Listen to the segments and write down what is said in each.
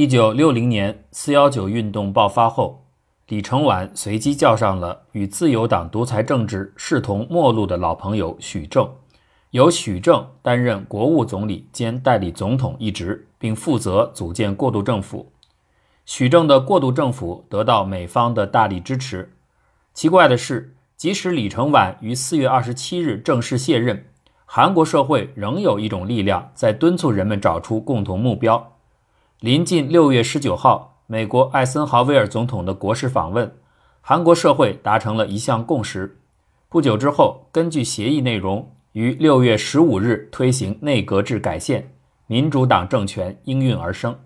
一九六零年四幺九运动爆发后，李承晚随即叫上了与自由党独裁政治势同陌路的老朋友许正，由许正担任国务总理兼代理总统一职，并负责组建过渡政府。许正的过渡政府得到美方的大力支持。奇怪的是，即使李承晚于四月二十七日正式卸任，韩国社会仍有一种力量在敦促人们找出共同目标。临近六月十九号，美国艾森豪威尔总统的国事访问，韩国社会达成了一项共识。不久之后，根据协议内容，于六月十五日推行内阁制改宪，民主党政权应运而生。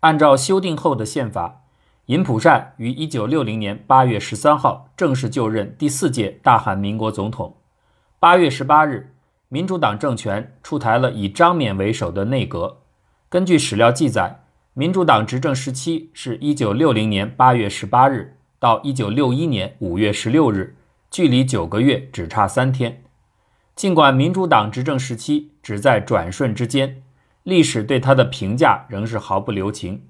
按照修订后的宪法，尹普善于一九六零年八月十三号正式就任第四届大韩民国总统。八月十八日，民主党政权出台了以张勉为首的内阁。根据史料记载，民主党执政时期是一九六零年八月十八日到一九六一年五月十六日，距离九个月只差三天。尽管民主党执政时期只在转瞬之间。历史对他的评价仍是毫不留情。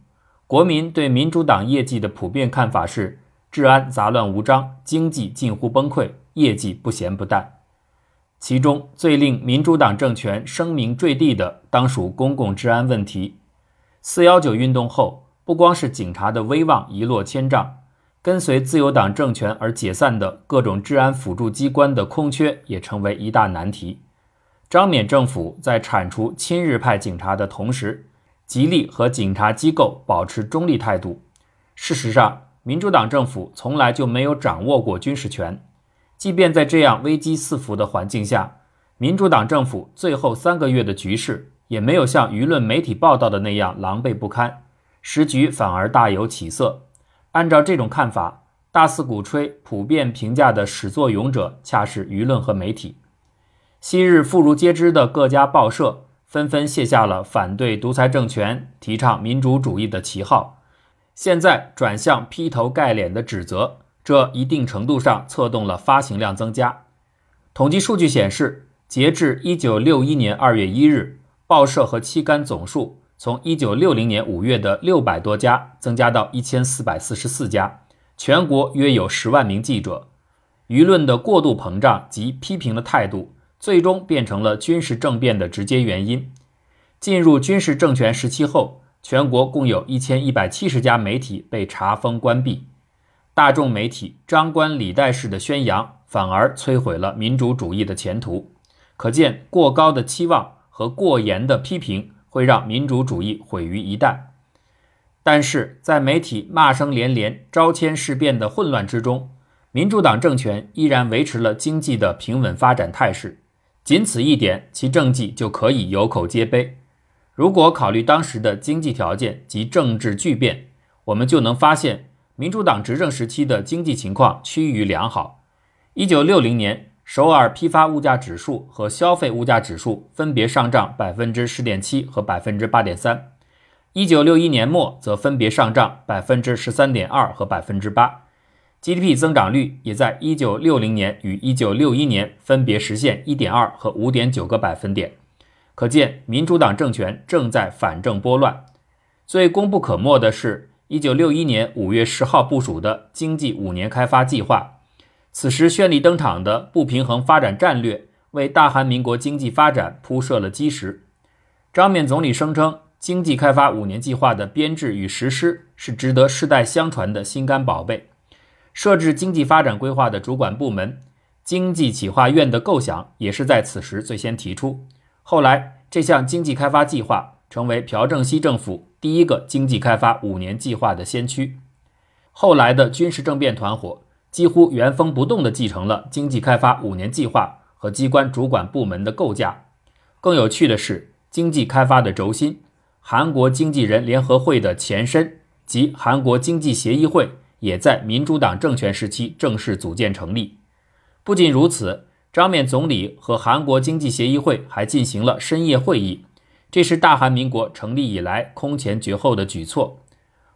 国民对民主党业绩的普遍看法是：治安杂乱无章，经济近乎崩溃，业绩不咸不淡。其中最令民主党政权声名坠地的，当属公共治安问题。四幺九运动后，不光是警察的威望一落千丈，跟随自由党政权而解散的各种治安辅助机关的空缺也成为一大难题。张勉政府在铲除亲日派警察的同时，极力和警察机构保持中立态度。事实上，民主党政府从来就没有掌握过军事权。即便在这样危机四伏的环境下，民主党政府最后三个月的局势也没有像舆论媒体报道的那样狼狈不堪，时局反而大有起色。按照这种看法，大肆鼓吹、普遍评价的始作俑者，恰是舆论和媒体。昔日妇孺皆知的各家报社纷纷卸下了反对独裁政权、提倡民主主义的旗号，现在转向劈头盖脸的指责，这一定程度上策动了发行量增加。统计数据显示，截至1961年2月1日，报社和期刊总数从1960年5月的600多家增加到1444家，全国约有10万名记者。舆论的过度膨胀及批评的态度。最终变成了军事政变的直接原因。进入军事政权时期后，全国共有一千一百七十家媒体被查封关闭。大众媒体张冠李戴式的宣扬，反而摧毁了民主主义的前途。可见，过高的期望和过严的批评会让民主主义毁于一旦。但是在媒体骂声连连、招迁事变的混乱之中，民主党政权依然维持了经济的平稳发展态势。仅此一点，其政绩就可以有口皆碑。如果考虑当时的经济条件及政治巨变，我们就能发现，民主党执政时期的经济情况趋于良好。一九六零年，首尔批发物价指数和消费物价指数分别上涨百分之十点七和百分之八点三；一九六一年末则分别上涨百分之十三点二和百分之八。GDP 增长率也在1960年与1961年分别实现1.2和5.9个百分点，可见民主党政权正在反正拨乱。最功不可没的是1961年5月10号部署的经济五年开发计划，此时绚丽登场的不平衡发展战略为大韩民国经济发展铺设了基石。张勉总理声称，经济开发五年计划的编制与实施是值得世代相传的心肝宝贝。设置经济发展规划的主管部门经济企划院的构想也是在此时最先提出。后来，这项经济开发计划成为朴正熙政府第一个经济开发五年计划的先驱。后来的军事政变团伙几乎原封不动地继承了经济开发五年计划和机关主管部门的构架。更有趣的是，经济开发的轴心——韩国经纪人联合会的前身及韩国经济协议会。也在民主党政权时期正式组建成立。不仅如此，张勉总理和韩国经济协议会还进行了深夜会议，这是大韩民国成立以来空前绝后的举措。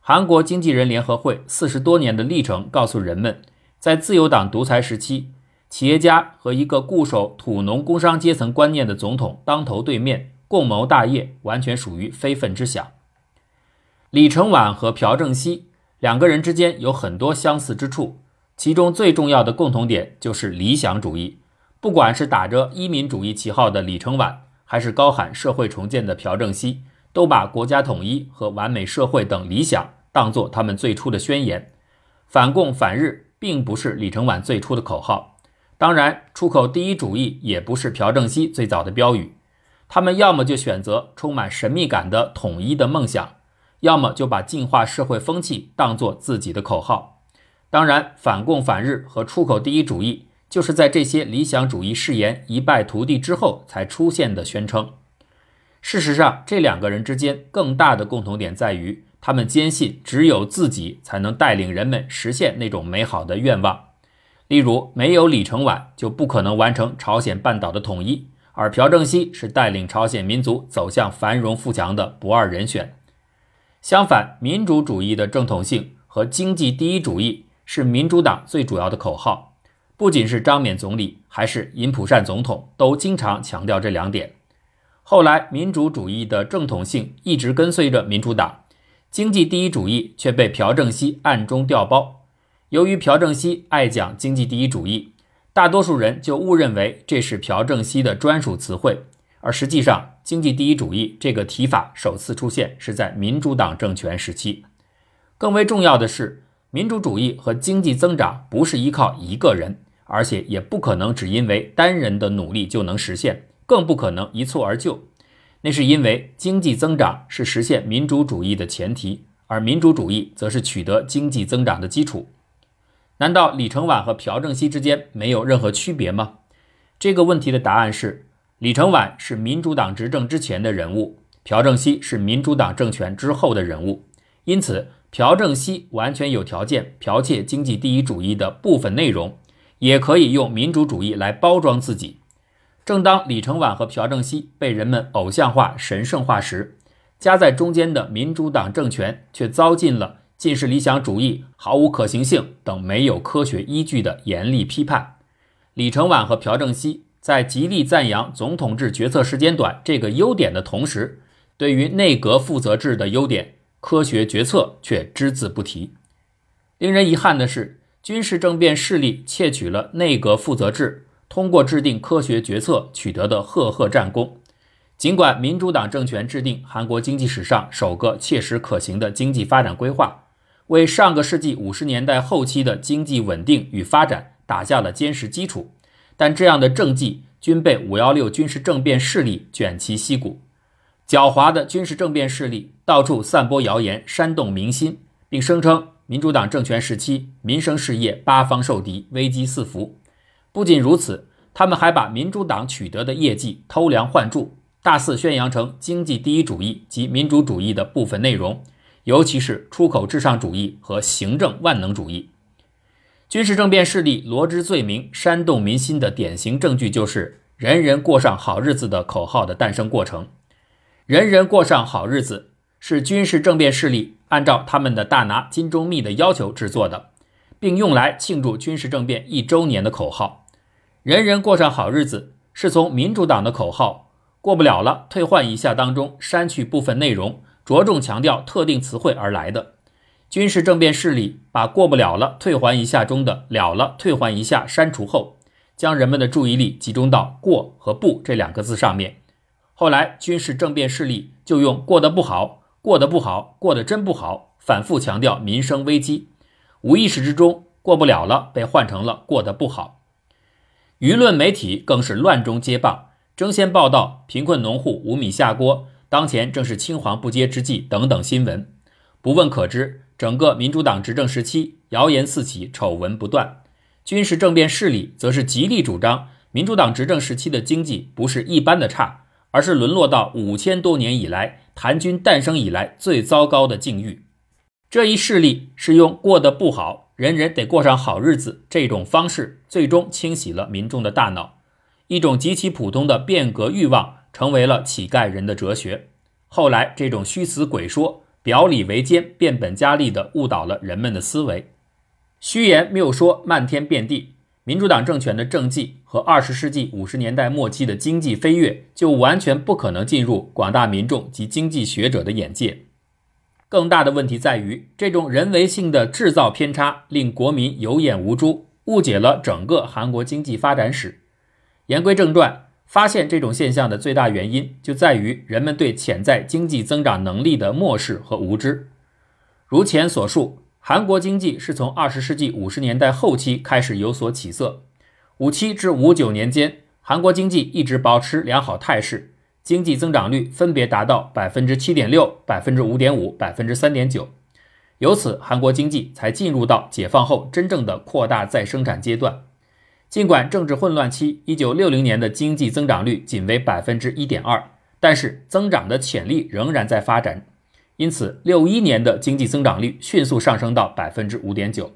韩国经纪人联合会四十多年的历程告诉人们，在自由党独裁时期，企业家和一个固守土农工商阶层观念的总统当头对面，共谋大业，完全属于非分之想。李承晚和朴正熙两个人之间有很多相似之处，其中最重要的共同点就是理想主义。不管是打着一民主义旗号的李承晚，还是高喊社会重建的朴正熙，都把国家统一和完美社会等理想当作他们最初的宣言。反共反日并不是李承晚最初的口号，当然，出口第一主义也不是朴正熙最早的标语。他们要么就选择充满神秘感的统一的梦想。要么就把净化社会风气当作自己的口号，当然，反共反日和出口第一主义就是在这些理想主义誓言一败涂地之后才出现的宣称。事实上，这两个人之间更大的共同点在于，他们坚信只有自己才能带领人们实现那种美好的愿望。例如，没有李承晚就不可能完成朝鲜半岛的统一，而朴正熙是带领朝鲜民族走向繁荣富强的不二人选。相反，民主主义的正统性和经济第一主义是民主党最主要的口号。不仅是张冕总理，还是尹普善总统都经常强调这两点。后来，民主主义的正统性一直跟随着民主党，经济第一主义却被朴正熙暗中调包。由于朴正熙爱讲经济第一主义，大多数人就误认为这是朴正熙的专属词汇。而实际上，经济第一主义这个提法首次出现是在民主党政权时期。更为重要的是，民主主义和经济增长不是依靠一个人，而且也不可能只因为单人的努力就能实现，更不可能一蹴而就。那是因为经济增长是实现民主主义的前提，而民主主义则是取得经济增长的基础。难道李承晚和朴正熙之间没有任何区别吗？这个问题的答案是。李承晚是民主党执政之前的人物，朴正熙是民主党政权之后的人物，因此朴正熙完全有条件剽窃经济第一主义的部分内容，也可以用民主主义来包装自己。正当李承晚和朴正熙被人们偶像化、神圣化时，夹在中间的民主党政权却遭尽了近视理想主义、毫无可行性等没有科学依据的严厉批判。李承晚和朴正熙。在极力赞扬总统制决策时间短这个优点的同时，对于内阁负责制的优点，科学决策却只字不提。令人遗憾的是，军事政变势力窃取了内阁负责制通过制定科学决策取得的赫赫战功。尽管民主党政权制定韩国经济史上首个切实可行的经济发展规划，为上个世纪五十年代后期的经济稳定与发展打下了坚实基础。但这样的政绩均被五幺六军事政变势力卷其息鼓，狡猾的军事政变势力到处散播谣言，煽动民心，并声称民主党政权时期民生事业八方受敌，危机四伏。不仅如此，他们还把民主党取得的业绩偷梁换柱，大肆宣扬成经济第一主义及民主主义的部分内容，尤其是出口至上主义和行政万能主义。军事政变势力罗织罪名、煽动民心的典型证据，就是“人人过上好日子”的口号的诞生过程。“人人过上好日子”是军事政变势力按照他们的大拿金钟密的要求制作的，并用来庆祝军事政变一周年的口号。“人人过上好日子”是从民主党的口号“过不了了，退换一下”当中删去部分内容，着重强调特定词汇而来的。军事政变势力把“过不了了，退还一下”中的“了了，退还一下”删除后，将人们的注意力集中到“过”和“不”这两个字上面。后来，军事政变势力就用“过得不好，过得不好，过得真不好”反复强调民生危机。无意识之中，“过不了了”被换成了“过得不好”。舆论媒体更是乱中接棒，争先报道贫困农户无米下锅，当前正是青黄不接之际等等新闻。不问可知。整个民主党执政时期，谣言四起，丑闻不断。军事政变势力则是极力主张，民主党执政时期的经济不是一般的差，而是沦落到五千多年以来谭军诞生以来最糟糕的境遇。这一势力是用过得不好，人人得过上好日子这种方式，最终清洗了民众的大脑。一种极其普通的变革欲望，成为了乞丐人的哲学。后来，这种虚词鬼说。表里为奸，变本加厉地误导了人们的思维，虚言谬说漫天遍地。民主党政权的政绩和二十世纪五十年代末期的经济飞跃，就完全不可能进入广大民众及经济学者的眼界。更大的问题在于，这种人为性的制造偏差，令国民有眼无珠，误解了整个韩国经济发展史。言归正传，发现这种现象的最大原因，就在于人们对潜在经济增长能力的漠视和无知。如前所述，韩国经济是从二十世纪五十年代后期开始有所起色，五七至五九年间，韩国经济一直保持良好态势。经济增长率分别达到百分之七点六、百分之五点五、百分之三点九，由此韩国经济才进入到解放后真正的扩大再生产阶段。尽管政治混乱期一九六零年的经济增长率仅为百分之一点二，但是增长的潜力仍然在发展。因此，六一年的经济增长率迅速上升到百分之五点九。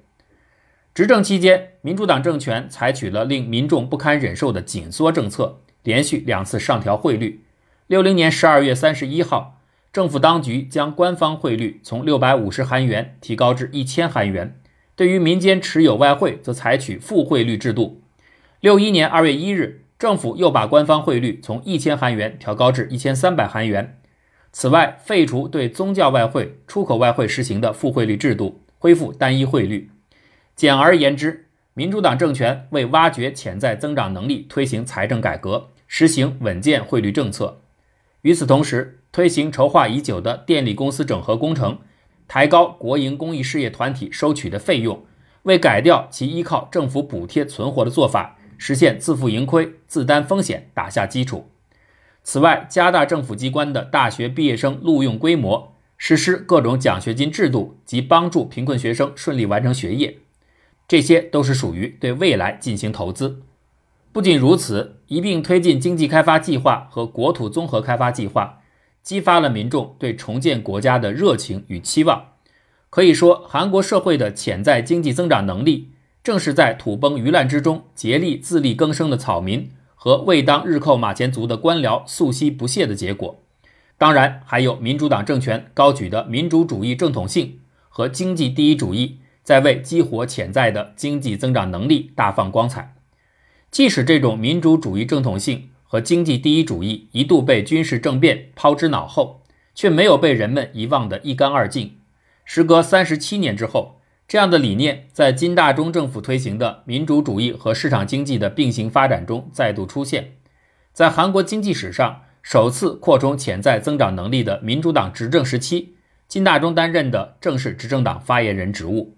执政期间，民主党政权采取了令民众不堪忍受的紧缩政策，连续两次上调汇率。六零年十二月三十一号，政府当局将官方汇率从六百五十韩元提高至一千韩元，对于民间持有外汇则采取负汇率制度。六一年二月一日，政府又把官方汇率从一千韩元调高至一千三百韩元。此外，废除对宗教外汇、出口外汇实行的负汇率制度，恢复单一汇率。简而言之，民主党政权为挖掘潜在增长能力，推行财政改革，实行稳健汇率政策。与此同时，推行筹划已久的电力公司整合工程，抬高国营公益事业团体收取的费用，为改掉其依靠政府补贴存活的做法，实现自负盈亏、自担风险打下基础。此外，加大政府机关的大学毕业生录用规模，实施各种奖学金制度及帮助贫困学生顺利完成学业，这些都是属于对未来进行投资。不仅如此，一并推进经济开发计划和国土综合开发计划，激发了民众对重建国家的热情与期望。可以说，韩国社会的潜在经济增长能力，正是在土崩鱼烂之中竭力自力更生的草民和未当日寇马前卒的官僚素息不懈的结果。当然，还有民主党政权高举的民主主义正统性和经济第一主义，在为激活潜在的经济增长能力大放光彩。即使这种民主主义正统性和经济第一主义一度被军事政变抛之脑后，却没有被人们遗忘得一干二净。时隔三十七年之后，这样的理念在金大中政府推行的民主主义和市场经济的并行发展中再度出现。在韩国经济史上首次扩充潜在增长能力的民主党执政时期，金大中担任的正是执政党发言人职务。